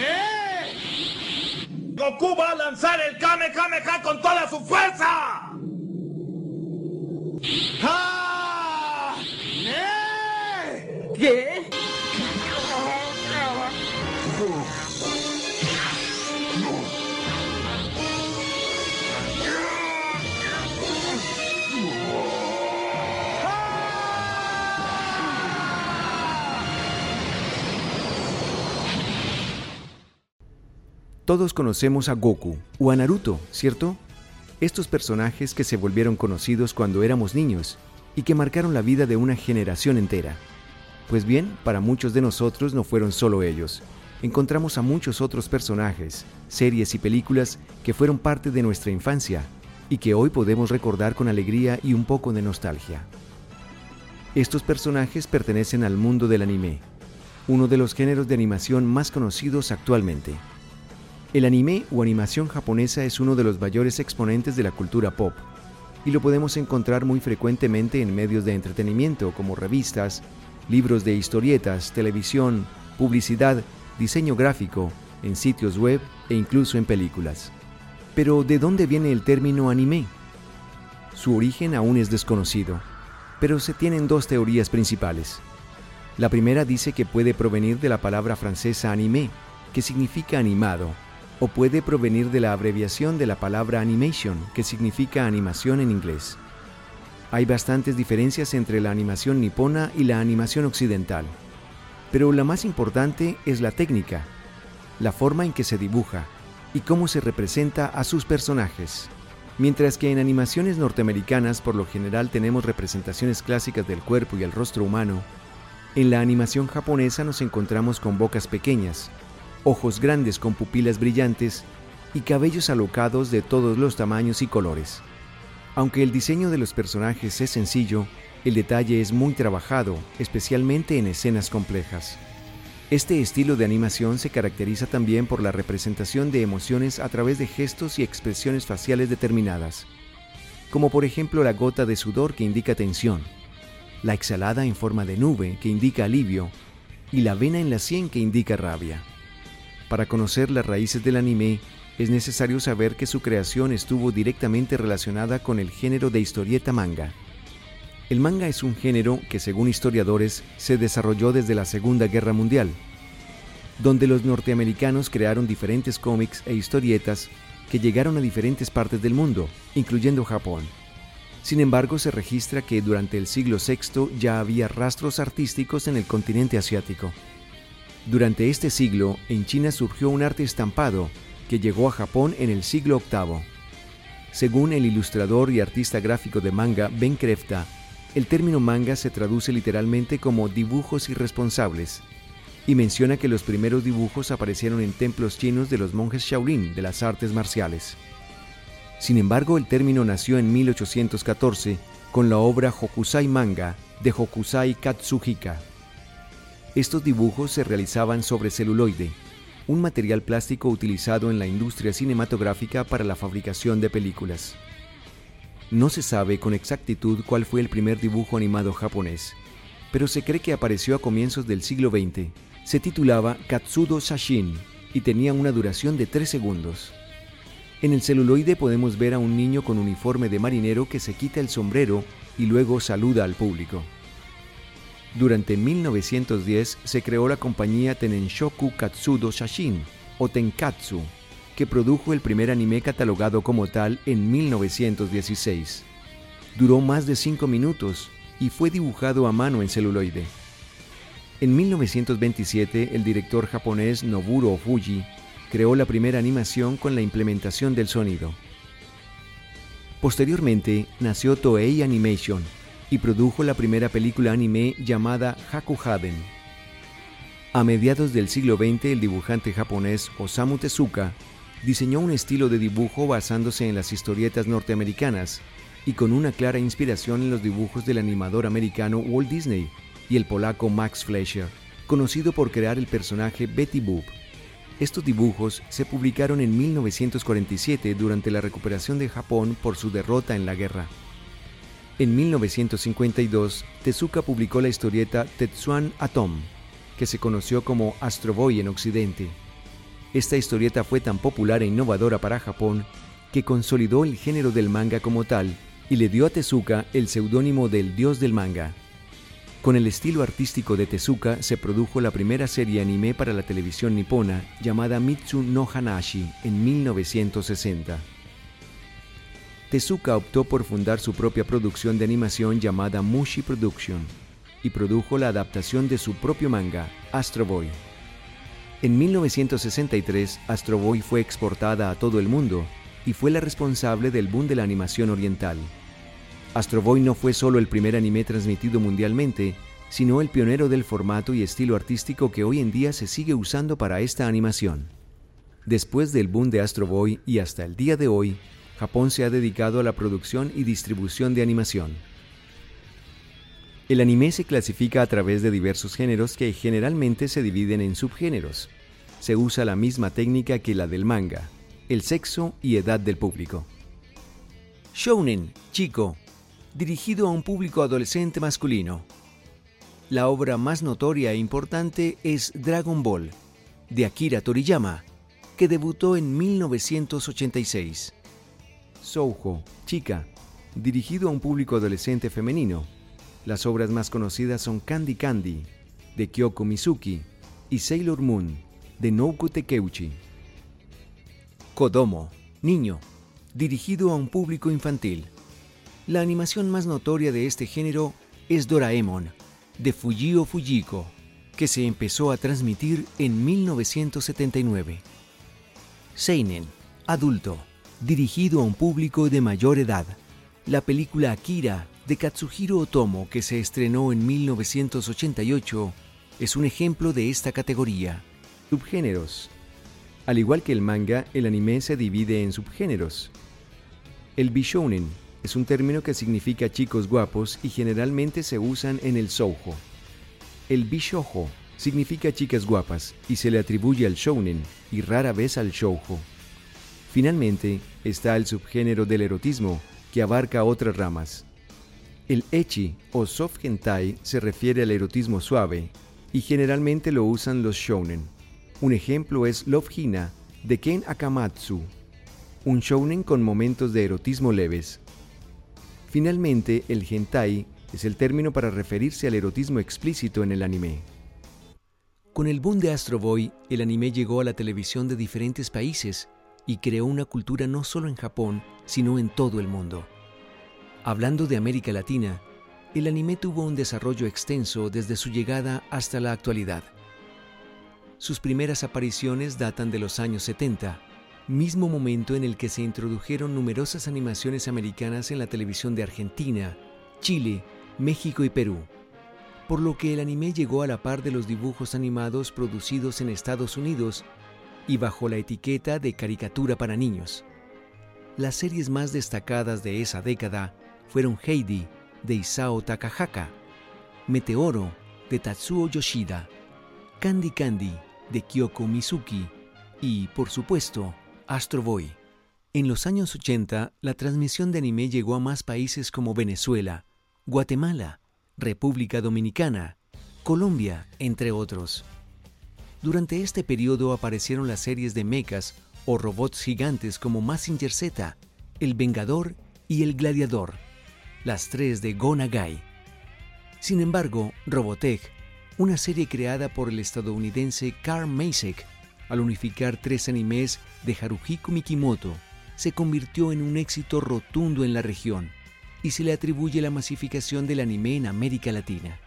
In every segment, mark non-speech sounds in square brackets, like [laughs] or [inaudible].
¡Eh! ¡Goku va a lanzar el Kamehameha con toda su fuerza! ¡Eh! ¿Qué? Todos conocemos a Goku o a Naruto, ¿cierto? Estos personajes que se volvieron conocidos cuando éramos niños y que marcaron la vida de una generación entera. Pues bien, para muchos de nosotros no fueron solo ellos. Encontramos a muchos otros personajes, series y películas que fueron parte de nuestra infancia y que hoy podemos recordar con alegría y un poco de nostalgia. Estos personajes pertenecen al mundo del anime, uno de los géneros de animación más conocidos actualmente. El anime o animación japonesa es uno de los mayores exponentes de la cultura pop, y lo podemos encontrar muy frecuentemente en medios de entretenimiento como revistas, libros de historietas, televisión, publicidad, diseño gráfico, en sitios web e incluso en películas. Pero ¿de dónde viene el término anime? Su origen aún es desconocido, pero se tienen dos teorías principales. La primera dice que puede provenir de la palabra francesa anime, que significa animado, o puede provenir de la abreviación de la palabra animation, que significa animación en inglés. Hay bastantes diferencias entre la animación nipona y la animación occidental, pero la más importante es la técnica, la forma en que se dibuja y cómo se representa a sus personajes. Mientras que en animaciones norteamericanas por lo general tenemos representaciones clásicas del cuerpo y el rostro humano, en la animación japonesa nos encontramos con bocas pequeñas, ojos grandes con pupilas brillantes y cabellos alocados de todos los tamaños y colores. Aunque el diseño de los personajes es sencillo, el detalle es muy trabajado, especialmente en escenas complejas. Este estilo de animación se caracteriza también por la representación de emociones a través de gestos y expresiones faciales determinadas, como por ejemplo la gota de sudor que indica tensión, la exhalada en forma de nube que indica alivio y la vena en la sien que indica rabia. Para conocer las raíces del anime, es necesario saber que su creación estuvo directamente relacionada con el género de historieta manga. El manga es un género que, según historiadores, se desarrolló desde la Segunda Guerra Mundial, donde los norteamericanos crearon diferentes cómics e historietas que llegaron a diferentes partes del mundo, incluyendo Japón. Sin embargo, se registra que durante el siglo VI ya había rastros artísticos en el continente asiático. Durante este siglo, en China surgió un arte estampado que llegó a Japón en el siglo VIII. Según el ilustrador y artista gráfico de manga Ben Krefta, el término manga se traduce literalmente como dibujos irresponsables y menciona que los primeros dibujos aparecieron en templos chinos de los monjes Shaolin de las artes marciales. Sin embargo, el término nació en 1814 con la obra Hokusai Manga de Hokusai Katsuhika. Estos dibujos se realizaban sobre celuloide, un material plástico utilizado en la industria cinematográfica para la fabricación de películas. No se sabe con exactitud cuál fue el primer dibujo animado japonés, pero se cree que apareció a comienzos del siglo XX. Se titulaba Katsudo Sashin y tenía una duración de 3 segundos. En el celuloide podemos ver a un niño con uniforme de marinero que se quita el sombrero y luego saluda al público. Durante 1910 se creó la compañía Tenenshoku Katsudo Shashin, o Tenkatsu, que produjo el primer anime catalogado como tal en 1916. Duró más de 5 minutos y fue dibujado a mano en celuloide. En 1927, el director japonés Noburo Fuji creó la primera animación con la implementación del sonido. Posteriormente, nació Toei Animation, y produjo la primera película anime llamada Hakuhaden. A mediados del siglo XX, el dibujante japonés Osamu Tezuka diseñó un estilo de dibujo basándose en las historietas norteamericanas y con una clara inspiración en los dibujos del animador americano Walt Disney y el polaco Max Fleischer, conocido por crear el personaje Betty Boop. Estos dibujos se publicaron en 1947 durante la recuperación de Japón por su derrota en la guerra. En 1952, Tezuka publicó la historieta Tetsuan Atom, que se conoció como Astro Boy en Occidente. Esta historieta fue tan popular e innovadora para Japón que consolidó el género del manga como tal y le dio a Tezuka el seudónimo del dios del manga. Con el estilo artístico de Tezuka se produjo la primera serie anime para la televisión nipona llamada Mitsu no Hanashi en 1960. Tezuka optó por fundar su propia producción de animación llamada Mushi Production y produjo la adaptación de su propio manga, Astro Boy. En 1963, Astro Boy fue exportada a todo el mundo y fue la responsable del boom de la animación oriental. Astro Boy no fue solo el primer anime transmitido mundialmente, sino el pionero del formato y estilo artístico que hoy en día se sigue usando para esta animación. Después del boom de Astro Boy y hasta el día de hoy, Japón se ha dedicado a la producción y distribución de animación. El anime se clasifica a través de diversos géneros que generalmente se dividen en subgéneros. Se usa la misma técnica que la del manga, el sexo y edad del público. Shounen, chico, dirigido a un público adolescente masculino. La obra más notoria e importante es Dragon Ball, de Akira Toriyama, que debutó en 1986. Soujo, chica, dirigido a un público adolescente femenino. Las obras más conocidas son Candy Candy, de Kyoko Mizuki, y Sailor Moon, de Nouko Tekeuchi. Kodomo, niño, dirigido a un público infantil. La animación más notoria de este género es Doraemon, de Fujio Fujiko, que se empezó a transmitir en 1979. Seinen, adulto, dirigido a un público de mayor edad. La película Akira de Katsuhiro Otomo, que se estrenó en 1988, es un ejemplo de esta categoría. Subgéneros. Al igual que el manga, el anime se divide en subgéneros. El bishounen es un término que significa chicos guapos y generalmente se usan en el soujo. El bishoujo significa chicas guapas y se le atribuye al shounen y rara vez al shoujo. Finalmente, está el subgénero del erotismo, que abarca otras ramas. El echi o soft hentai se refiere al erotismo suave y generalmente lo usan los shounen. Un ejemplo es Love Hina de Ken Akamatsu, un shounen con momentos de erotismo leves. Finalmente, el hentai es el término para referirse al erotismo explícito en el anime. Con el boom de Astro Boy, el anime llegó a la televisión de diferentes países y creó una cultura no solo en Japón, sino en todo el mundo. Hablando de América Latina, el anime tuvo un desarrollo extenso desde su llegada hasta la actualidad. Sus primeras apariciones datan de los años 70, mismo momento en el que se introdujeron numerosas animaciones americanas en la televisión de Argentina, Chile, México y Perú, por lo que el anime llegó a la par de los dibujos animados producidos en Estados Unidos y bajo la etiqueta de caricatura para niños. Las series más destacadas de esa década fueron Heidi, de Isao Takahaka, Meteoro, de Tatsuo Yoshida, Candy Candy, de Kyoko Mizuki y, por supuesto, Astro Boy. En los años 80, la transmisión de anime llegó a más países como Venezuela, Guatemala, República Dominicana, Colombia, entre otros. Durante este periodo aparecieron las series de mechas o robots gigantes como Massinger Z, El Vengador y El Gladiador, las tres de Go Nagai. Sin embargo, Robotech, una serie creada por el estadounidense Carl Macek, al unificar tres animes de Haruhiko Mikimoto, se convirtió en un éxito rotundo en la región y se le atribuye la masificación del anime en América Latina.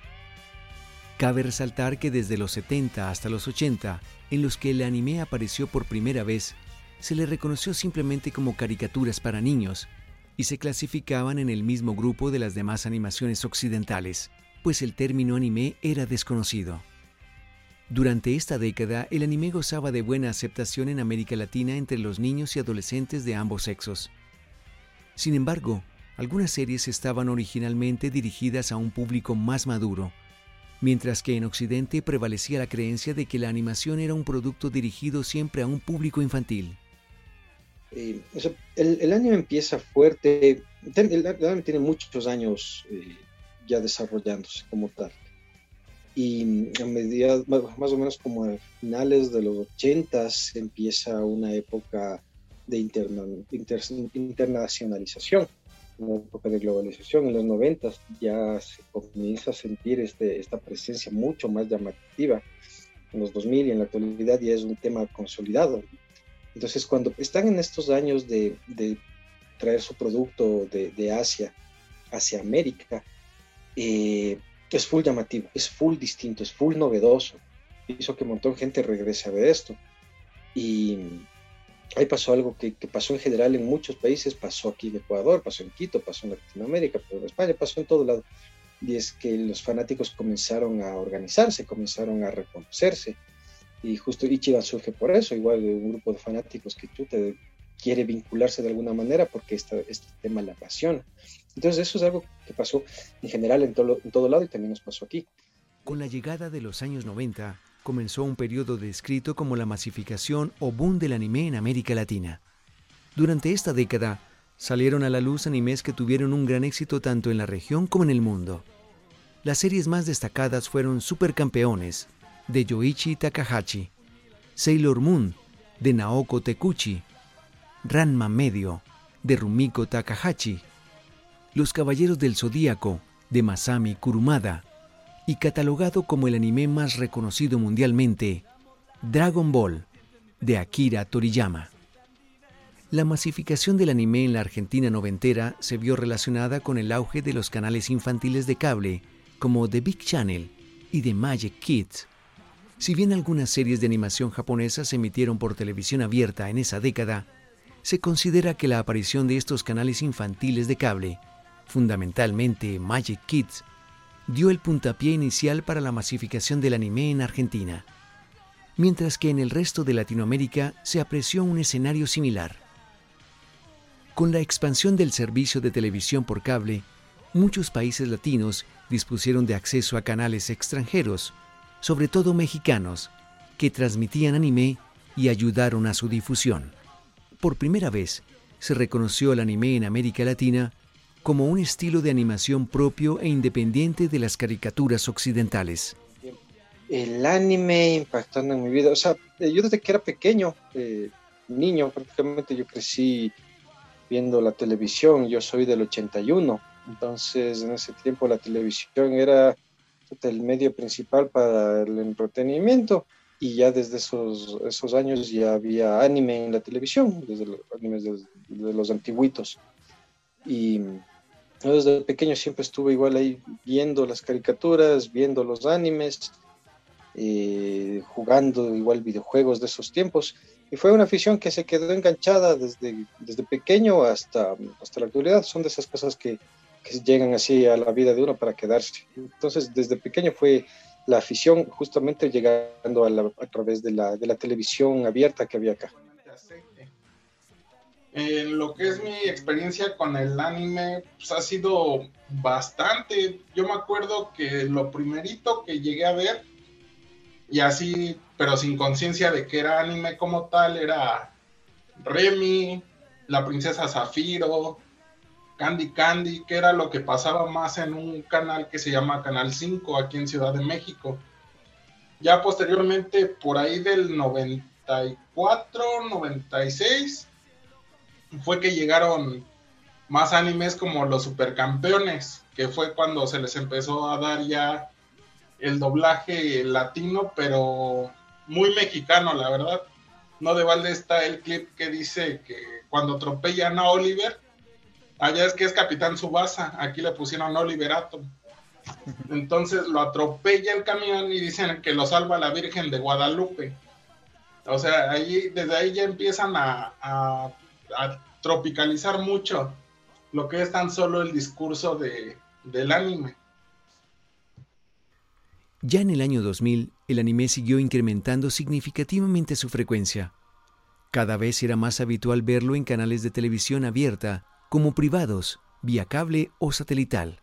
Cabe resaltar que desde los 70 hasta los 80, en los que el anime apareció por primera vez, se le reconoció simplemente como caricaturas para niños y se clasificaban en el mismo grupo de las demás animaciones occidentales, pues el término anime era desconocido. Durante esta década, el anime gozaba de buena aceptación en América Latina entre los niños y adolescentes de ambos sexos. Sin embargo, algunas series estaban originalmente dirigidas a un público más maduro, mientras que en Occidente prevalecía la creencia de que la animación era un producto dirigido siempre a un público infantil. Eh, el, año empieza fuerte, el, anime tiene muchos años eh, ya desarrollándose como tal. y a mediados, más o menos como a finales de los 80 empieza una época de internacionalización, una época de globalización. En los 90 ya se comienza a sentir este, esta presencia mucho más llamativa. En los 2000 y en la actualidad ya es un tema consolidado. Entonces, cuando están en estos años de, traer su producto de, Asia hacia América, eh, es full llamativo, es full distinto, es full novedoso. Hizo que un montón de gente regrese a ver esto. Y ahí pasó algo que, pasó en general en muchos países, pasó aquí en Ecuador, pasó en Quito, pasó en Latinoamérica, pasó en España, pasó en todo lado. Y es que los fanáticos comenzaron a organizarse, comenzaron a reconocerse. Y justo Ichiban surge por eso, igual de un grupo de fanáticos que tú te quiere vincularse de alguna manera porque este tema la apasiona. Entonces eso es algo que pasó en general en todo, en todo lado y también nos pasó aquí. Con la llegada de los años 90, comenzó un periodo descrito como la masificación o boom del anime en América Latina. Durante esta década, salieron a la luz animes que tuvieron un gran éxito tanto en la región como en el mundo. Las series más destacadas fueron Supercampeones, de Yoichi Takahashi, Sailor Moon, de Naoko Tekuchi, Ranma Medio, de Rumiko Takahashi, Los Caballeros del Zodíaco, de Masami Kurumada, y catalogado como el anime más reconocido mundialmente, Dragon Ball, de Akira Toriyama. La masificación del anime en la Argentina noventera se vio relacionada con el auge de los canales infantiles de cable como The Big Channel y The Magic Kids. Si bien algunas series de animación japonesa se emitieron por televisión abierta en esa década, se considera que la aparición de estos canales infantiles de cable, fundamentalmente Magic Kids, dio el puntapié inicial para la masificación del anime en Argentina, mientras que en el resto de Latinoamérica se apreció un escenario similar. Con la expansión del servicio de televisión por cable, muchos países latinos dispusieron de acceso a canales extranjeros, sobre todo mexicanos, que transmitían anime y ayudaron a su difusión por primera vez se reconoció al anime en América Latina como un estilo de animación propio e independiente de las caricaturas occidentales. El anime impactando en mi vida, o sea, eh, yo desde que era pequeño, eh, niño prácticamente, yo crecí viendo la televisión, yo soy del 81, entonces en ese tiempo la televisión era el medio principal para el entretenimiento y ya desde esos, esos años ya había anime en la televisión, desde los animes de, los antiguitos. Y desde pequeño siempre estuve igual ahí viendo las caricaturas, viendo los animes, eh, jugando igual videojuegos de esos tiempos. Y fue una afición que se quedó enganchada desde, desde pequeño hasta, hasta la actualidad. Son de esas cosas que, que llegan así a la vida de uno para quedarse. Entonces, desde pequeño fue la afición justamente llegando a, través de la, de la, televisión abierta que había acá. En lo que es mi experiencia con el anime, pues ha sido bastante. Yo me acuerdo que lo primerito que llegué a ver, y así, pero sin conciencia de que era anime como tal, era Remy, la princesa Zafiro, Candy Candy, que era lo que pasaba más en un canal que se llama Canal 5 aquí en Ciudad de México. Ya posteriormente, por ahí del 94, 96, fue que llegaron más animes como los Supercampeones, que fue cuando se les empezó a dar ya el doblaje latino, pero muy mexicano, la verdad. No de balde está el clip que dice que cuando atropellan a Oliver, Allá es que es Capitán Subasa, aquí le pusieron Oliverato. Entonces lo atropella el camión y dicen que lo salva la Virgen de Guadalupe. O sea, ahí, desde ahí ya empiezan a, tropicalizar mucho lo que es tan solo el discurso de, del anime. Ya en el año 2000, el anime siguió incrementando significativamente su frecuencia. Cada vez era más habitual verlo en canales de televisión abierta como privados, vía cable o satelital.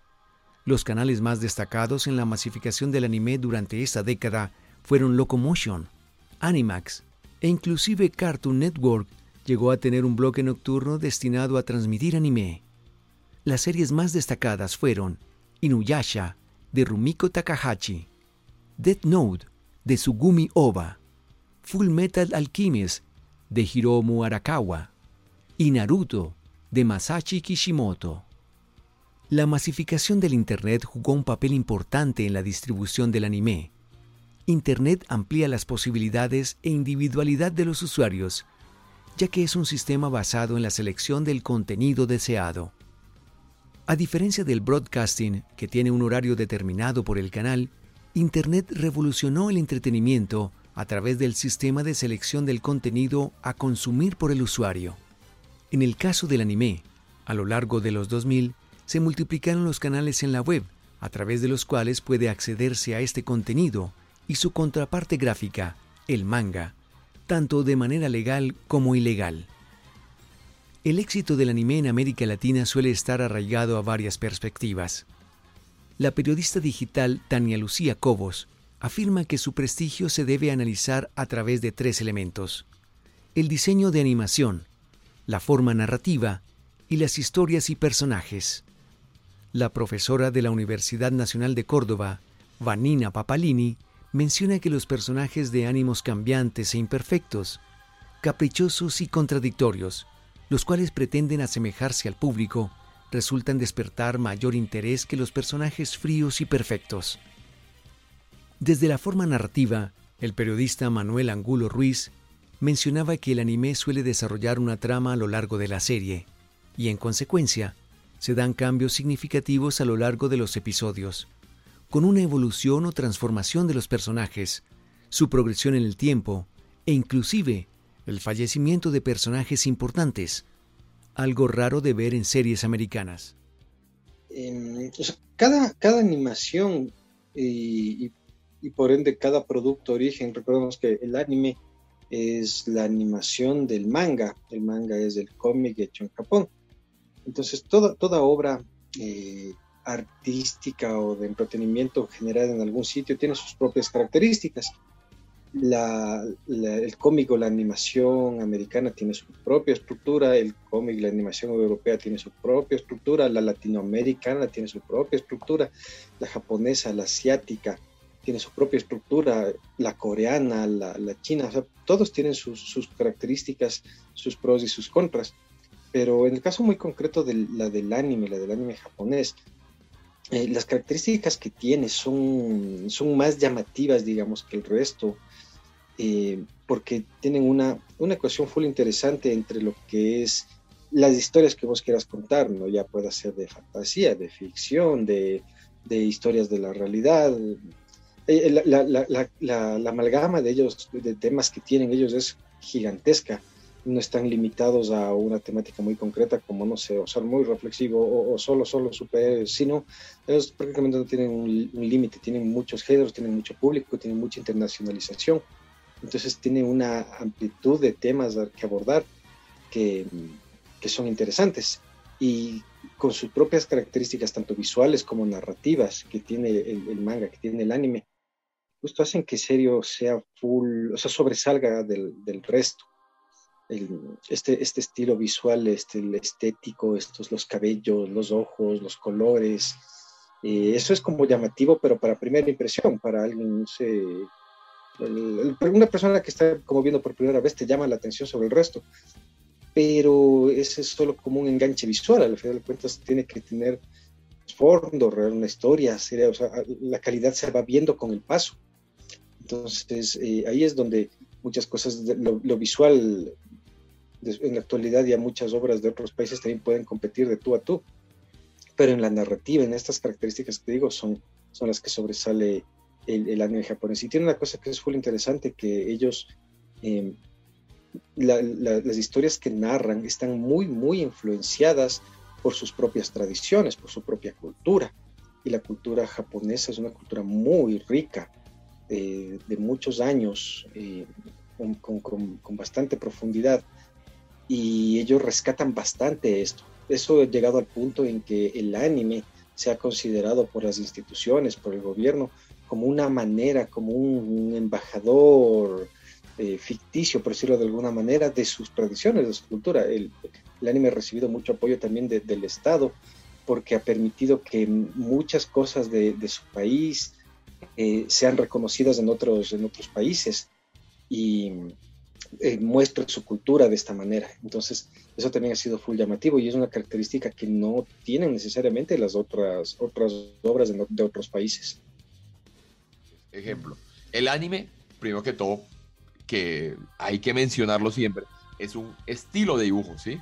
Los canales más destacados en la masificación del anime durante esta década fueron Locomotion, Animax e inclusive Cartoon Network llegó a tener un bloque nocturno destinado a transmitir anime. Las series más destacadas fueron Inuyasha, de Rumiko Takahashi, Death Note de Sugumi Oba, Full Metal Alchemist de Hiromu Arakawa y Naruto de Masashi Kishimoto. La masificación del Internet jugó un papel importante en la distribución del anime. Internet amplía las posibilidades e individualidad de los usuarios, ya que es un sistema basado en la selección del contenido deseado. A diferencia del broadcasting, que tiene un horario determinado por el canal, Internet revolucionó el entretenimiento a través del sistema de selección del contenido a consumir por el usuario. En el caso del anime, a lo largo de los 2000, se multiplicaron los canales en la web, a través de los cuales puede accederse a este contenido y su contraparte gráfica, el manga, tanto de manera legal como ilegal. El éxito del anime en América Latina suele estar arraigado a varias perspectivas. La periodista digital Tania Lucía Cobos afirma que su prestigio se debe analizar a través de tres elementos. El diseño de animación, la forma narrativa y las historias y personajes. La profesora de la Universidad Nacional de Córdoba, Vanina Papalini, menciona que los personajes de ánimos cambiantes e imperfectos, caprichosos y contradictorios, los cuales pretenden asemejarse al público, resultan despertar mayor interés que los personajes fríos y perfectos. Desde la forma narrativa, el periodista Manuel Angulo Ruiz mencionaba que el anime suele desarrollar una trama a lo largo de la serie, y en consecuencia, se dan cambios significativos a lo largo de los episodios, con una evolución o transformación de los personajes, su progresión en el tiempo e inclusive el fallecimiento de personajes importantes, algo raro de ver en series americanas. cada, cada animación y, por ende cada producto origen, recordemos que el anime es la animación del manga. El manga es el cómic hecho en Japón. Entonces, toda, toda obra eh, artística o de entretenimiento generada en algún sitio tiene sus propias características. el cómic o la animación americana tiene su propia estructura, el cómic, la animación europea tiene su propia estructura, la latinoamericana tiene su propia estructura, la japonesa, la asiática, tiene su propia estructura, la coreana, la, china, todos tienen sus, características, sus pros y sus contras. Pero en el caso muy concreto de la del anime, la del anime japonés, eh, las características que tiene son, son más llamativas, digamos, que el resto, eh, porque tienen una, una ecuación full interesante entre lo que es las historias que vos quieras contar, ¿no? Ya pueda ser de fantasía, de ficción, de, de historias de la realidad, eh, la, la, la, la, amalgama de ellos, de temas que tienen ellos es gigantesca. No están limitados a una temática muy concreta como, no sé, o ser muy reflexivo o, solo, solo super, sino ellos prácticamente no tienen un, límite, tienen muchos géneros, tienen mucho público, tienen mucha internacionalización. Entonces tienen una amplitud de temas que abordar que, que son interesantes y con sus propias características, tanto visuales como narrativas, que tiene el, el manga, que tiene el anime, justo hacen que serio sea full, o sea, sobresalga del, del resto. Este, este estilo visual, este, el estético, estos, los cabellos, los ojos, los colores, eh, eso es como llamativo, pero para primera impresión, para alguien, no sé, una persona que está como viendo por primera vez te llama la atención sobre el resto, pero ese es solo como un enganche visual, al final de cuentas tiene que tener fondo, una historia, o sea, la calidad se va viendo con el paso. Entonces, eh, ahí es donde muchas cosas, lo, lo, visual, en la actualidad ya muchas obras de otros países también pueden competir de tú a tú, pero en la narrativa, en estas características que digo, son, son las que sobresale el, el anime japonés. Y tiene una cosa que es muy interesante, que ellos, em, las historias que narran están muy, muy influenciadas por sus propias tradiciones, por su propia cultura. Y la cultura japonesa es una cultura muy rica, de, muchos años, eh, con, bastante profundidad, y ellos rescatan bastante esto. Eso ha llegado al punto en que el anime se ha considerado por las instituciones, por el gobierno, como una manera, como un, embajador eh, ficticio, por decirlo de alguna manera, de sus tradiciones, de su cultura. El, anime ha recibido mucho apoyo también del Estado porque ha permitido que muchas cosas de, de su país, eh, sean reconocidas en otros, en otros países y eh, muestre su cultura de esta manera. Entonces, eso también ha sido full llamativo y es una característica que no tienen necesariamente las otras, otras obras de, de otros países. Ejemplo, el anime, primero que todo, que hay que mencionarlo siempre, es un estilo de dibujo, ¿sí?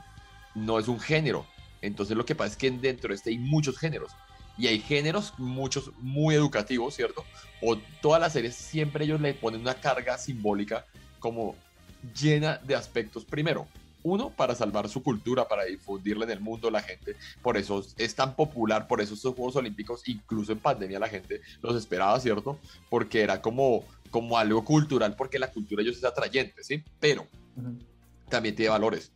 No es un género. Entonces lo que pasa es que dentro de este hay muchos géneros. Y hay géneros, muchos muy educativos, ¿cierto? O todas las series siempre ellos le ponen una carga simbólica como llena de aspectos. Primero, uno, para salvar su cultura, para difundirla en el mundo, la gente, por eso es tan popular, por eso estos Juegos Olímpicos, incluso en pandemia la gente los esperaba, ¿cierto? Porque era como, como algo cultural, porque la cultura ellos es atrayente, ¿sí? Pero también tiene valores.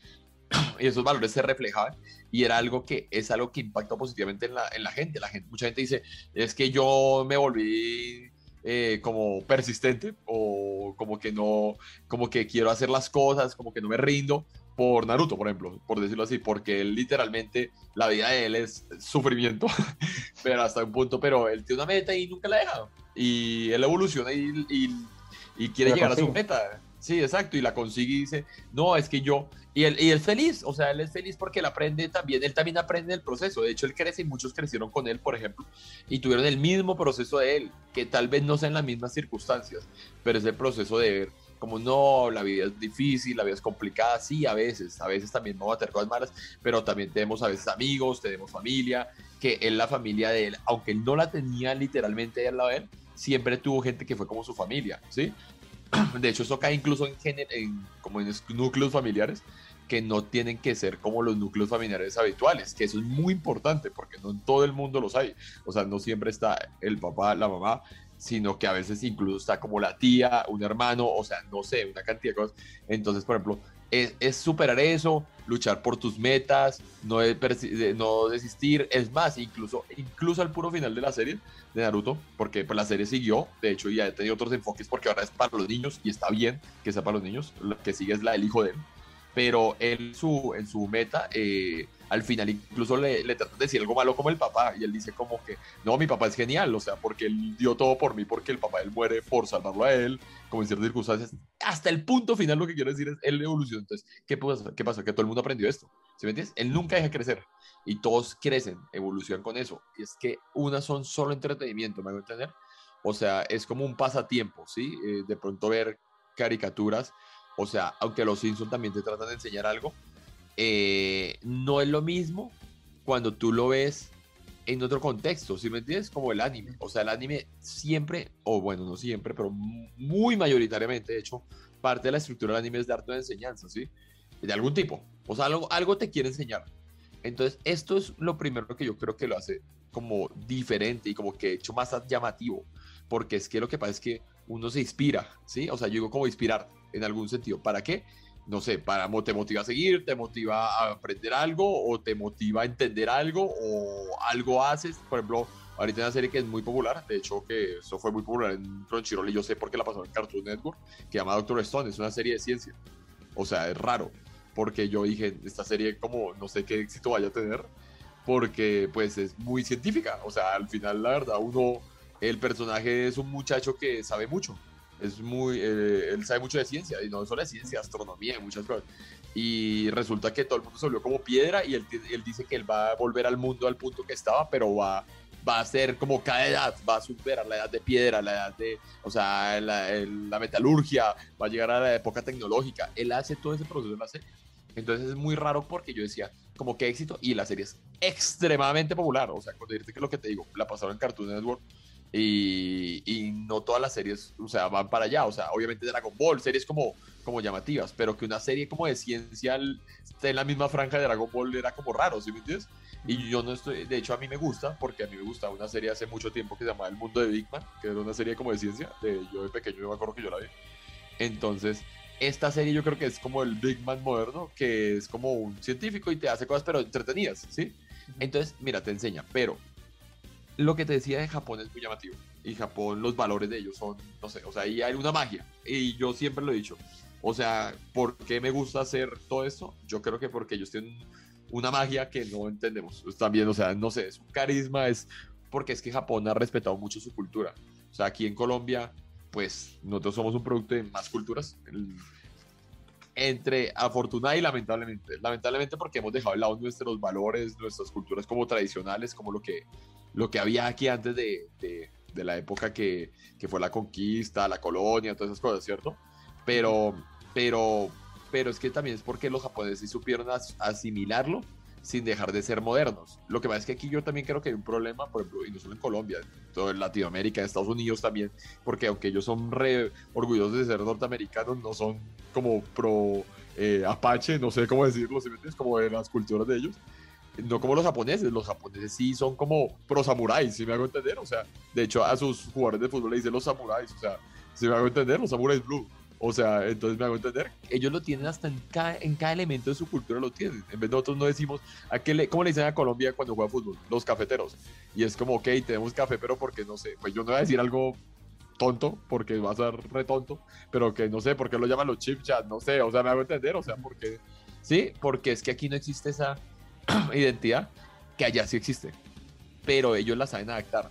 [clears throat] y esos valores se reflejaban y era algo que es algo que impacta positivamente en la, en la gente. La gente. Mucha gente dice, es que yo me volví eh, como persistente o como que no, como que quiero hacer las cosas, como que no me rindo por Naruto, por ejemplo, por decirlo así, porque él literalmente, la vida de él es sufrimiento, [laughs] pero hasta un punto, pero él tiene una meta y nunca la deja. Y él evoluciona y, y, quiere llegar a su meta. Sí, exacto, y la consigue y dice, no, es que yo, y él, y él feliz, o sea, él es feliz porque él aprende también, él también aprende el proceso, de hecho él crece y muchos crecieron con él, por ejemplo, y tuvieron el mismo proceso de él, que tal vez no sean las mismas circunstancias, pero es el proceso de ver como no, la vida es difícil, la vida es complicada, sí, a veces, a veces también no va a tener cosas malas, pero también tenemos a veces amigos, tenemos familia, que él, la familia de él, aunque él no la tenía literalmente al lado de él, siempre tuvo gente que fue como su familia, ¿sí? De hecho, eso cae incluso en, en, como en núcleos familiares que no tienen que ser como los núcleos familiares habituales, que eso es muy importante porque no en todo el mundo los hay. O sea, no siempre está el papá, la mamá, sino que a veces incluso está como la tía, un hermano, o sea, no sé, una cantidad de cosas. Entonces, por ejemplo, es, superar eso, luchar por tus metas, no, no desistir. Es más, incluso, incluso al puro final de la serie de Naruto, porque pues, la serie siguió, de hecho ya tenido otros enfoques porque ahora es para los niños y está bien que sea para los niños, lo que sigue es la del hijo de él, pero él su, en su meta, eh, al final incluso le, le tratan de decir algo malo como el papá y él dice como que, no, mi papá es genial, o sea, porque él dio todo por mí, porque el papá él muere por salvarlo a él, como en ciertas circunstancias, hasta el punto final lo que quiero decir es, él evolucionó, entonces, ¿qué pasa? ¿Qué pasa? Que todo el mundo aprendió esto, ¿sí me entiendes? Él nunca deja de crecer y todos crecen, evolucionan con eso, y es que unas son solo entretenimiento, ¿me hago entender? O sea, es como un pasatiempo, ¿sí? Eh, de pronto ver caricaturas, o sea, aunque los Simpsons también te tratan de enseñar algo, eh, no es lo mismo cuando tú lo ves en otro contexto, ¿sí me entiendes? Como el anime. O sea, el anime siempre, o bueno, no siempre, pero muy mayoritariamente, de hecho, parte de la estructura del anime es darte una enseñanza, ¿sí? De algún tipo. O sea, algo, algo te quiere enseñar. Entonces, esto es lo primero que yo creo que lo hace como diferente y como que hecho más llamativo. Porque es que lo que pasa es que uno se inspira, ¿sí? O sea, yo digo como inspirar en algún sentido. ¿Para qué? No sé, para, te motiva a seguir, te motiva a aprender algo o te motiva a entender algo o algo haces. Por ejemplo, ahorita hay una serie que es muy popular, de hecho que eso fue muy popular en Crunchyroll y yo sé por qué la pasó en Cartoon Network, que se llama Doctor Stone, es una serie de ciencia. O sea, es raro, porque yo dije, esta serie como no sé qué éxito vaya a tener, porque pues es muy científica. O sea, al final la verdad uno, el personaje es un muchacho que sabe mucho es muy, eh, él sabe mucho de ciencia, y no solo de ciencia, astronomía y muchas cosas. Y resulta que todo el mundo se volvió como piedra y él, él dice que él va a volver al mundo al punto que estaba, pero va, va a ser como cada edad, va a superar la edad de piedra, la edad de, o sea, la, la metalurgia, va a llegar a la época tecnológica. Él hace todo ese proceso en la serie. Entonces es muy raro porque yo decía, como que éxito, y la serie es extremadamente popular. O sea, cuando dices que lo que te digo, la pasaron en Cartoon Network y, y, no todas las series, o sea, van para allá. O sea, obviamente Dragon Ball, series como, como llamativas, pero que una serie como de ciencia esté en la misma franja de Dragon Ball era como raro, ¿sí me entiendes? Y yo no estoy, de hecho a mí me gusta, porque a mí me gustaba una serie hace mucho tiempo que se llamaba El Mundo de Big Man, que era una serie como de ciencia, de yo de pequeño yo me acuerdo que yo la vi. Entonces, esta serie yo creo que es como el Big Man moderno, que es como un científico y te hace cosas pero entretenidas, ¿sí? Entonces, mira, te enseña, pero lo que te decía de Japón es muy llamativo. Y Japón, los valores de ellos son, no sé, o sea, ahí hay una magia. Y yo siempre lo he dicho. O sea, ¿por qué me gusta hacer todo esto? Yo creo que porque ellos tienen una magia que no entendemos. También, o sea, no sé, es un carisma, es porque es que Japón ha respetado mucho su cultura. O sea, aquí en Colombia, pues nosotros somos un producto de más culturas. entre afortunada y lamentablemente. Lamentablemente porque hemos dejado de lado nuestros valores, nuestras culturas como tradicionales, como lo que, lo que había aquí antes de, de, la época que, que, fue la conquista, la colonia, todas esas cosas, ¿cierto? Pero, pero, pero es que también es porque los japoneses supieron asimilarlo sin dejar de ser modernos. Lo que pasa es que aquí yo también creo que hay un problema, por ejemplo, y no solo en Colombia, en Latinoamérica, en Estados Unidos también, porque aunque ellos son re orgullosos de ser norteamericanos, no son como pro eh, Apache, no sé cómo decirlo, ¿sí me Como de las culturas de ellos. No como los japoneses, los japoneses sí son como pro samuráis, si me hago entender. O sea, de hecho, a sus jugadores de fútbol le dicen los samuráis, o sea, si me hago entender, los samuráis blue. O sea, entonces me hago entender. Ellos lo tienen hasta en cada, en cada elemento de su cultura, lo tienen. En vez de nosotros no decimos, ¿a qué le, ¿cómo le dicen a Colombia cuando juega fútbol? Los cafeteros. Y es como, ok, tenemos café, pero porque no sé. Pues yo no voy a decir algo tonto, porque va a ser re tonto, pero que no sé por qué lo llaman los chip chat, no sé, o sea, me hago entender, o sea, porque. Sí, porque es que aquí no existe esa [clears throat] identidad que allá sí existe, pero ellos la saben adaptar.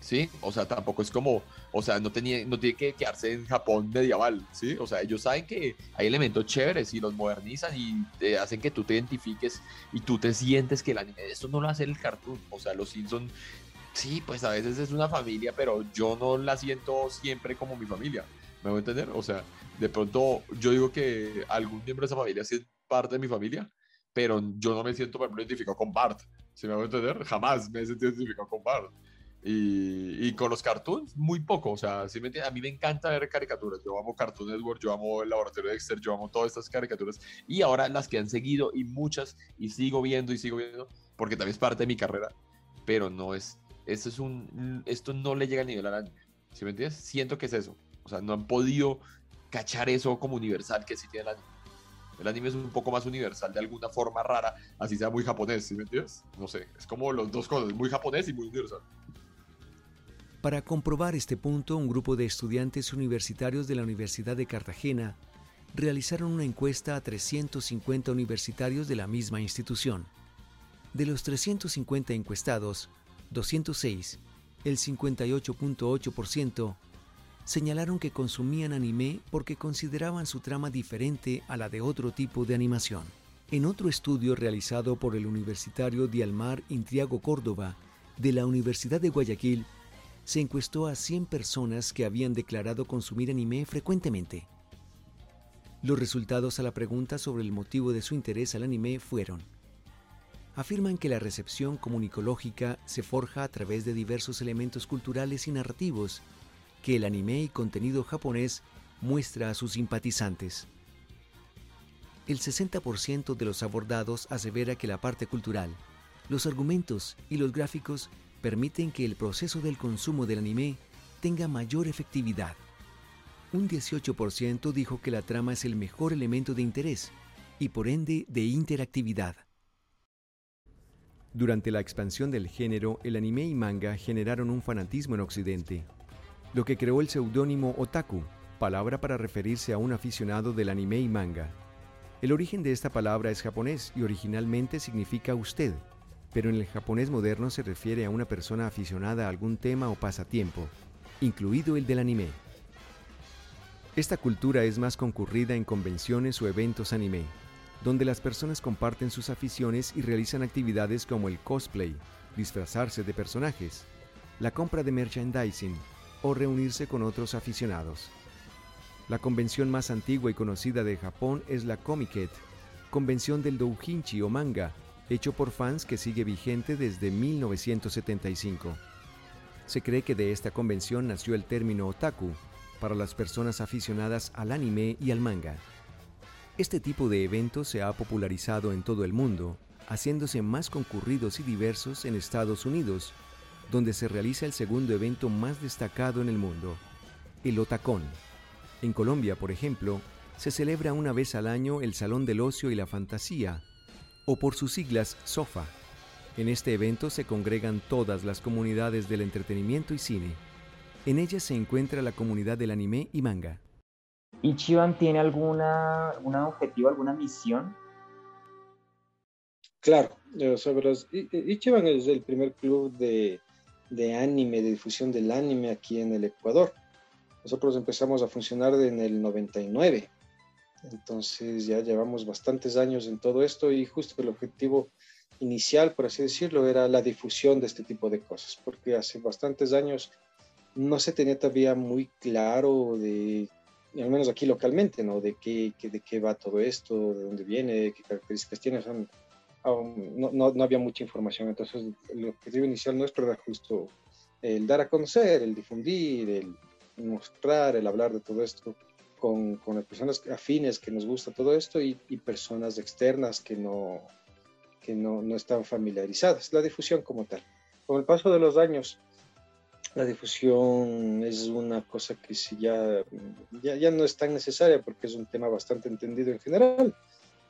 ¿sí? O sea, tampoco es como, o sea, no, tenía, no tiene que quedarse en Japón medieval, ¿sí? O sea, ellos saben que hay elementos chéveres y los modernizan y te hacen que tú te identifiques y tú te sientes que el anime, esto no lo hace el cartoon, o sea, los Simpsons, sí, pues a veces es una familia, pero yo no la siento siempre como mi familia, ¿me voy a entender? O sea, de pronto yo digo que algún miembro de esa familia sí es parte de mi familia, pero yo no me siento, por ejemplo, identificado con Bart, ¿sí me voy a entender? Jamás me he sentido identificado con Bart. Y, con los cartoons, muy poco. O sea, ¿sí me a mí me encanta ver caricaturas. Yo amo Cartoon Network, yo amo el Laboratorio de Dexter, yo amo todas estas caricaturas. Y ahora las que han seguido y muchas, y sigo viendo y sigo viendo, porque también es parte de mi carrera. Pero no es. Esto, es un, esto no le llega al nivel al anime. ¿Sí me entiendes? Siento que es eso. O sea, no han podido cachar eso como universal que sí tiene el anime. El anime es un poco más universal de alguna forma rara, así sea muy japonés, ¿sí me entiendes? No sé, es como los dos cosas, muy japonés y muy universal. Para comprobar este punto, un grupo de estudiantes universitarios de la Universidad de Cartagena realizaron una encuesta a 350 universitarios de la misma institución. De los 350 encuestados, 206, el 58.8%, señalaron que consumían anime porque consideraban su trama diferente a la de otro tipo de animación. En otro estudio realizado por el universitario Dialmar Intriago Córdoba de la Universidad de Guayaquil, se encuestó a 100 personas que habían declarado consumir anime frecuentemente. Los resultados a la pregunta sobre el motivo de su interés al anime fueron afirman que la recepción comunicológica se forja a través de diversos elementos culturales y narrativos que el anime y contenido japonés muestra a sus simpatizantes. El 60% de los abordados asevera que la parte cultural, los argumentos y los gráficos permiten que el proceso del consumo del anime tenga mayor efectividad. Un 18% dijo que la trama es el mejor elemento de interés y por ende de interactividad. Durante la expansión del género, el anime y manga generaron un fanatismo en Occidente, lo que creó el seudónimo otaku, palabra para referirse a un aficionado del anime y manga. El origen de esta palabra es japonés y originalmente significa usted, pero en el japonés moderno se refiere a una persona aficionada a algún tema o pasatiempo, incluido el del anime. Esta cultura es más concurrida en convenciones o eventos anime, donde las personas comparten sus aficiones y realizan actividades como el cosplay, disfrazarse de personajes, la compra de merchandising o reunirse con otros aficionados. La convención más antigua y conocida de Japón es la Comiket, convención del doujinshi o manga, hecho por fans que sigue vigente desde 1975. Se cree que de esta convención nació el término otaku para las personas aficionadas al anime y al manga. Este tipo de eventos se ha popularizado en todo el mundo, haciéndose más concurridos y diversos en Estados Unidos, donde se realiza el segundo evento más destacado en el mundo, el Otacón. En Colombia, por ejemplo, se celebra una vez al año el Salón del Ocio y la Fantasía, o por sus siglas SOFA. En este evento se congregan todas las comunidades del entretenimiento y cine. En ellas se encuentra la comunidad del anime y manga. ¿Ichiban tiene alguna, alguna objetivo, alguna misión? Claro, Ichiban es el primer club de de anime, de difusión del anime aquí en el Ecuador. Nosotros empezamos a funcionar en el 99, entonces ya llevamos bastantes años en todo esto y justo el objetivo inicial, por así decirlo, era la difusión de este tipo de cosas, porque hace bastantes años no se tenía todavía muy claro de, al menos aquí localmente, ¿no? De qué, de qué va todo esto, de dónde viene, qué características tiene. No, no, no, había mucha información. Entonces, el objetivo inicial nuestro era justo el dar a conocer, el difundir, el mostrar, el hablar de todo esto con, con personas afines que nos gusta todo esto y, y personas externas que no, que no, no están familiarizadas. La difusión como tal. Con el paso de los años, la difusión es una cosa que si ya, ya, ya, no es tan necesaria porque es un tema bastante entendido en general.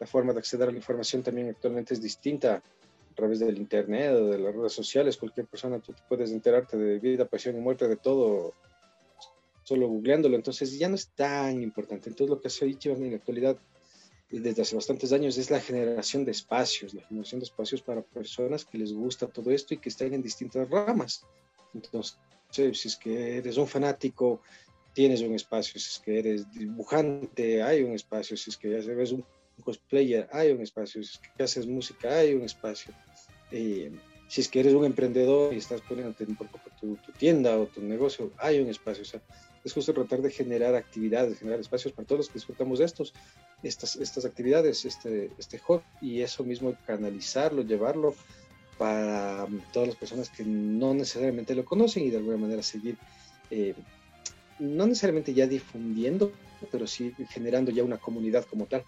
La forma de acceder a la información también actualmente es distinta a través del internet o de las redes sociales. Cualquier persona, tú puedes enterarte de vida, pasión y muerte de todo solo googleándolo. Entonces ya no es tan importante. Entonces lo que hace Ichiban en la actualidad desde hace bastantes años es la generación de espacios, la generación de espacios para personas que les gusta todo esto y que están en distintas ramas. Entonces, si es que eres un fanático, tienes un espacio, si es que eres dibujante, hay un espacio, si es que eres un cosplayer, hay un espacio, si es que haces música, hay un espacio. Eh, si es que eres un emprendedor y estás poniendo tu, tu, tienda o tu negocio, hay un espacio. O sea, es justo tratar de generar actividades, generar espacios para todos los que disfrutamos de estos, estas, estas actividades, este, este hobby, y eso mismo canalizarlo, llevarlo para todas las personas que no necesariamente lo conocen y de alguna manera seguir, eh, no necesariamente ya difundiendo, pero sí generando ya una comunidad como tal.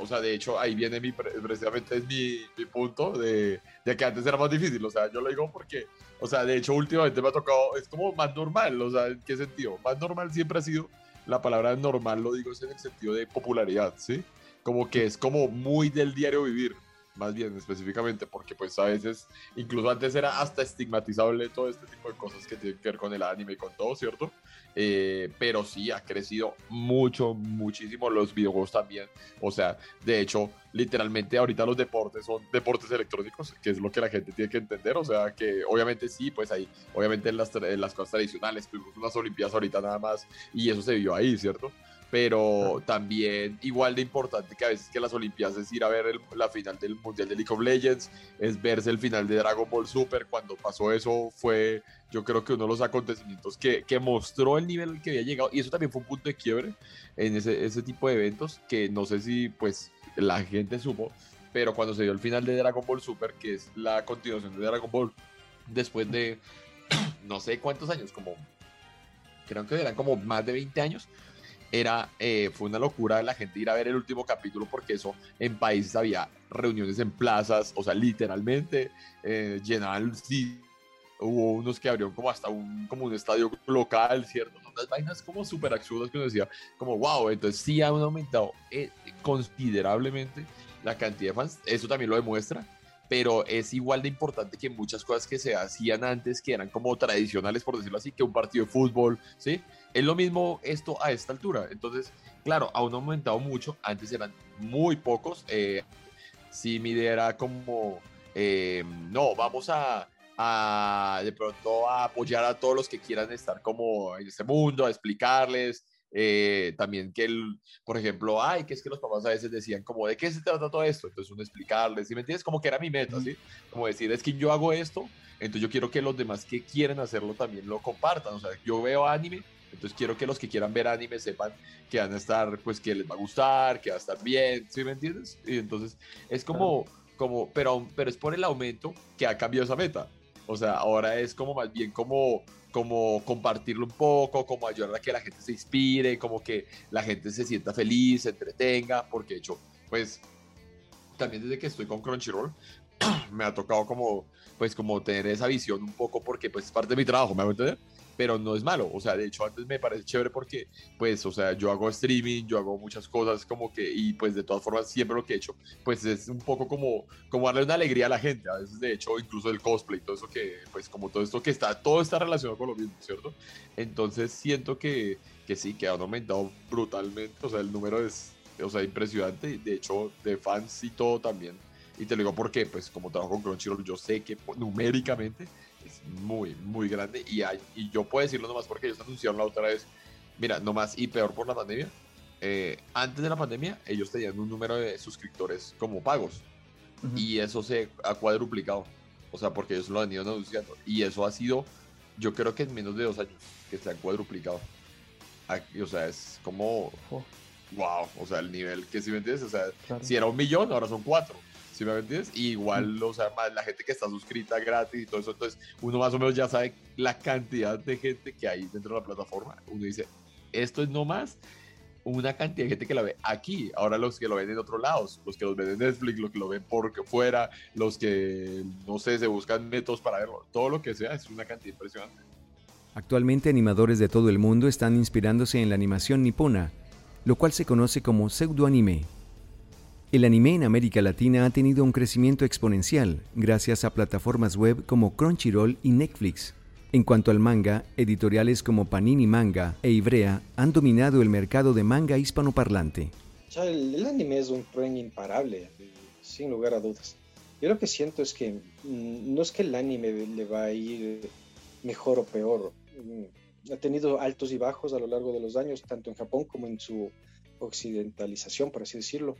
O sea, de hecho, ahí viene mi, precisamente es mi, mi punto de, de, que antes era más difícil. O sea, yo lo digo porque, o sea, de hecho, últimamente me ha tocado, es como más normal. O sea, ¿en qué sentido? Más normal siempre ha sido, la palabra normal lo digo es en el sentido de popularidad, ¿sí? Como que es como muy del diario vivir más bien específicamente, porque pues a veces, incluso antes era hasta estigmatizable todo este tipo de cosas que tienen que ver con el anime y con todo, ¿cierto? Eh, pero sí ha crecido mucho, muchísimo los videojuegos también. O sea, de hecho, literalmente ahorita los deportes son deportes electrónicos, que es lo que la gente tiene que entender. O sea, que obviamente sí, pues ahí, obviamente en las, en las cosas tradicionales, tuvimos unas Olimpiadas ahorita nada más y eso se vio ahí, ¿cierto? Pero también igual de importante que a veces que las Olimpiadas es ir a ver la final del Mundial de League of Legends, es verse el final de Dragon Ball Super, cuando pasó eso fue yo creo que uno de los acontecimientos que, que mostró el nivel al que había llegado, y eso también fue un punto de quiebre en ese, ese tipo de eventos, que no sé si pues la gente supo, pero cuando se dio el final de Dragon Ball Super, que es la continuación de Dragon Ball, después de [clears throat] no sé cuántos años, como creo que eran como más de 20 años, era, eh, fue una locura la gente ir a ver el último capítulo porque eso en países había reuniones en plazas, o sea, literalmente eh, llenaban, sí, hubo unos que abrieron como hasta un, como un estadio local, ¿cierto? Unas vainas como súper absurdas que uno decía, como wow, entonces sí han aumentado eh, considerablemente la cantidad de fans, eso también lo demuestra, pero es igual de importante que muchas cosas que se hacían antes, que eran como tradicionales, por decirlo así, que un partido de fútbol, ¿sí? Es lo mismo esto a esta altura. Entonces, claro, aún ha aumentado mucho. Antes eran muy pocos. Eh, sí, mi idea era como, eh, no, vamos a, de pronto apoyar a todos los que quieran estar como en este mundo, a explicarles, eh, también que, el, por ejemplo, ay, que es que los papás a veces decían como, ¿de qué se trata todo esto? Entonces uno explicarles, ¿sí me entiendes? Como que era mi meta, ¿sí? Como decir, es que yo hago esto, entonces yo quiero que los demás que quieren hacerlo también lo compartan, o sea, yo veo anime, entonces quiero que los que quieran ver anime sepan que van a estar, pues que les va a gustar, que va a estar bien, ¿sí me entiendes? Y entonces es como, como, pero, pero es por el aumento que ha cambiado esa meta. O sea, ahora es como más bien como como compartirlo un poco, como ayudar a que la gente se inspire, como que la gente se sienta feliz, se entretenga, porque hecho, pues también desde que estoy con Crunchyroll, [clears throat] me ha tocado como, pues como tener esa visión un poco porque pues es parte de mi trabajo, ¿me hago entender? Pero no es malo. O sea, de hecho, antes me parece chévere porque, pues, o sea, yo hago streaming, yo hago muchas cosas como que, y pues de todas formas, siempre lo que he hecho, pues es un poco como, como darle una alegría a la gente. A veces, de hecho, incluso el cosplay, todo eso que, pues, como todo esto que está, todo está relacionado con lo mismo, ¿cierto? Entonces, siento que, que sí, que han aumentado brutalmente. O sea, el número es, o sea, impresionante. De hecho, de fans y todo también. Y te lo digo porque, pues, como trabajo con Crunchyroll, yo sé que numéricamente es muy, muy grande. Y, hay, y yo puedo decirlo nomás porque ellos anunciaron la otra vez, mira, nomás y peor por la pandemia. Eh, antes de la pandemia, ellos tenían un número de suscriptores como pagos. Y eso se ha cuadruplicado. O sea, porque ellos lo han ido anunciando. Y eso ha sido, yo creo que en menos de dos años, que se ha cuadruplicado. o sea, es como. Wow. O sea, el nivel que si me entiendes. O sea, si era un millón, ahora son cuatro. ¿Sí me entiendes? Y igual, o sea, más la gente que está suscrita gratis y todo eso. Entonces, uno más o menos ya sabe la cantidad de gente que hay dentro de la plataforma. Uno dice, esto es no más una cantidad de gente que la ve aquí. Ahora los que lo ven en otros lados, los que lo ven en Netflix, los que lo ven por fuera, los que, no sé, se buscan métodos para verlo, todo lo que sea, es una cantidad impresionante. Actualmente animadores de todo el mundo están inspirándose en la animación nipona, lo cual se conoce como pseudoanime. El anime en América Latina ha tenido un crecimiento exponencial gracias a plataformas web como Crunchyroll y Netflix. En cuanto al manga, editoriales como Panini Manga e Ibrea han dominado el mercado de manga hispanoparlante. el, anime es un tren imparable, sin lugar a dudas. Yo lo que siento es que mm, no es que el anime le va a ir mejor o peor. Mm, ha tenido altos y bajos a lo largo de los años, tanto en Japón como en su occidentalización, por así decirlo.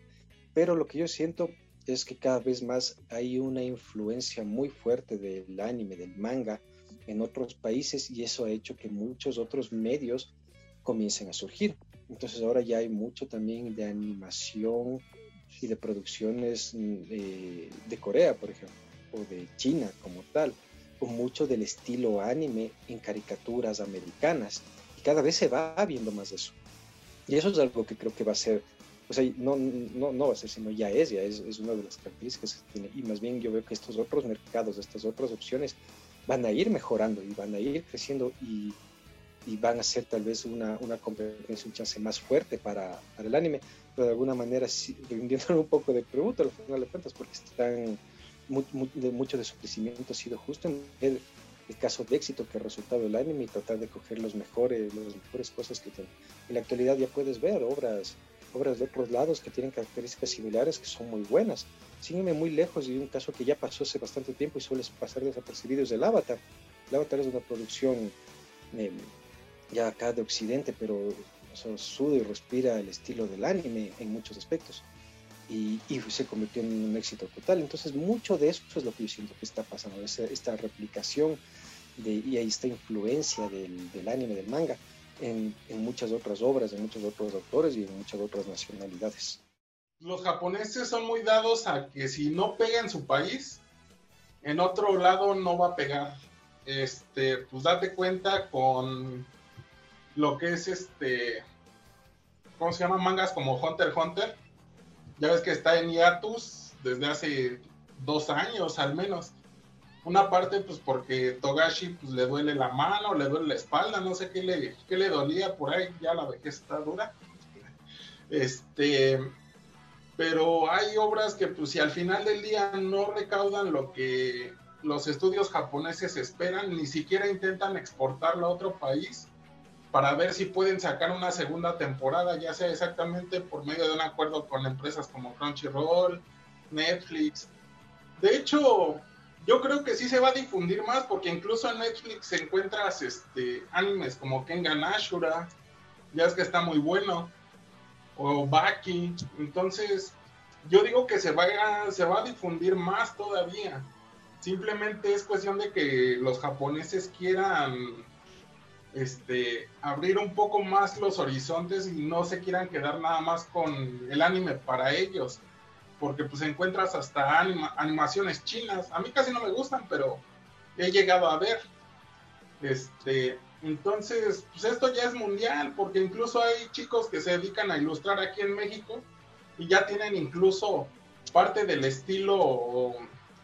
Pero lo que yo siento es que cada vez más hay una influencia muy fuerte del anime, del manga, en otros países y eso ha hecho que muchos otros medios comiencen a surgir. Entonces ahora ya hay mucho también de animación y de producciones mm, de, Corea, por ejemplo, o de China como tal, o mucho del estilo anime en caricaturas americanas. Y cada vez se va viendo más de eso. Y eso es algo que creo que va a ser, o sea, no, no, no va a ser, sino ya es, ya es, es una de las características que tiene. Y más bien yo veo que estos otros mercados, estas otras opciones, van a ir mejorando y van a ir creciendo y, van a ser tal vez una, competencia, un chance más fuerte para, el anime, pero de alguna manera rindiendo un poco de tributo al final de cuentas, porque están, mucho de su crecimiento ha sido justo en el, el, caso de éxito que ha resultado el anime y tratar de coger los mejores, las mejores cosas que tiene. En la actualidad ya puedes ver obras obras de otros lados que tienen características similares que son muy buenas. Sígueme muy lejos y un caso que ya pasó hace bastante tiempo y suele pasar desapercibido es el Avatar. El Avatar es una producción em, ya acá de Occidente, pero o suda y respira el estilo del anime en muchos aspectos. Y, se convirtió en un éxito total. Entonces, mucho de eso es lo que yo siento que está pasando, esta, replicación de, y esta influencia del, del anime, del manga, en, muchas otras obras, en muchos otros autores y en muchas otras nacionalidades. Los japoneses son muy dados a que si no pega en su país, en otro lado no va a pegar. Este, pues date cuenta con lo que es este, ¿cómo se llama? Mangas como Hunter Hunter. Ya ves que está en hiatus desde hace dos años al menos. Una parte, pues porque Togashi pues, le duele la mano, le duele la espalda, no sé qué le, qué le dolía por ahí, ya la vejez está dura. Este, pero hay obras que, pues, si al final del día no recaudan lo que los estudios japoneses esperan, ni siquiera intentan exportarlo a otro país para ver si pueden sacar una segunda temporada, ya sea exactamente por medio de un acuerdo con empresas como Crunchyroll, Netflix. De hecho, yo creo que sí se va a difundir más porque incluso en Netflix encuentras este animes como Kengan Ashura, ya es que está muy bueno, o Baki, entonces yo digo que se va a, se va a difundir más todavía. Simplemente es cuestión de que los japoneses quieran este, abrir un poco más los horizontes y no se quieran quedar nada más con el anime para ellos porque pues encuentras hasta animaciones chinas. A mí casi no me gustan, pero he llegado a ver. Este, entonces, pues esto ya es mundial, porque incluso hay chicos que se dedican a ilustrar aquí en México y ya tienen incluso parte del estilo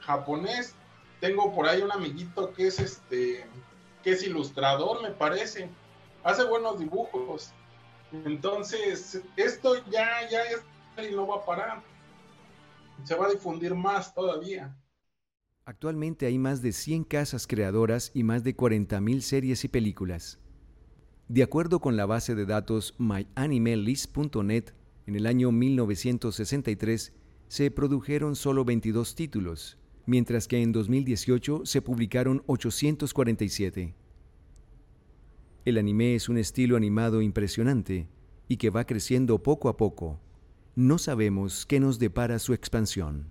japonés. Tengo por ahí un amiguito que es este que es ilustrador, me parece. Hace buenos dibujos. Entonces, esto ya ya es y no va a parar se va a difundir más todavía. Actualmente hay más de 100 casas creadoras y más de 40.000 series y películas. De acuerdo con la base de datos myanimelist.net, en el año 1963 se produjeron solo 22 títulos, mientras que en 2018 se publicaron 847. El anime es un estilo animado impresionante y que va creciendo poco a poco. No sabemos qué nos depara su expansión.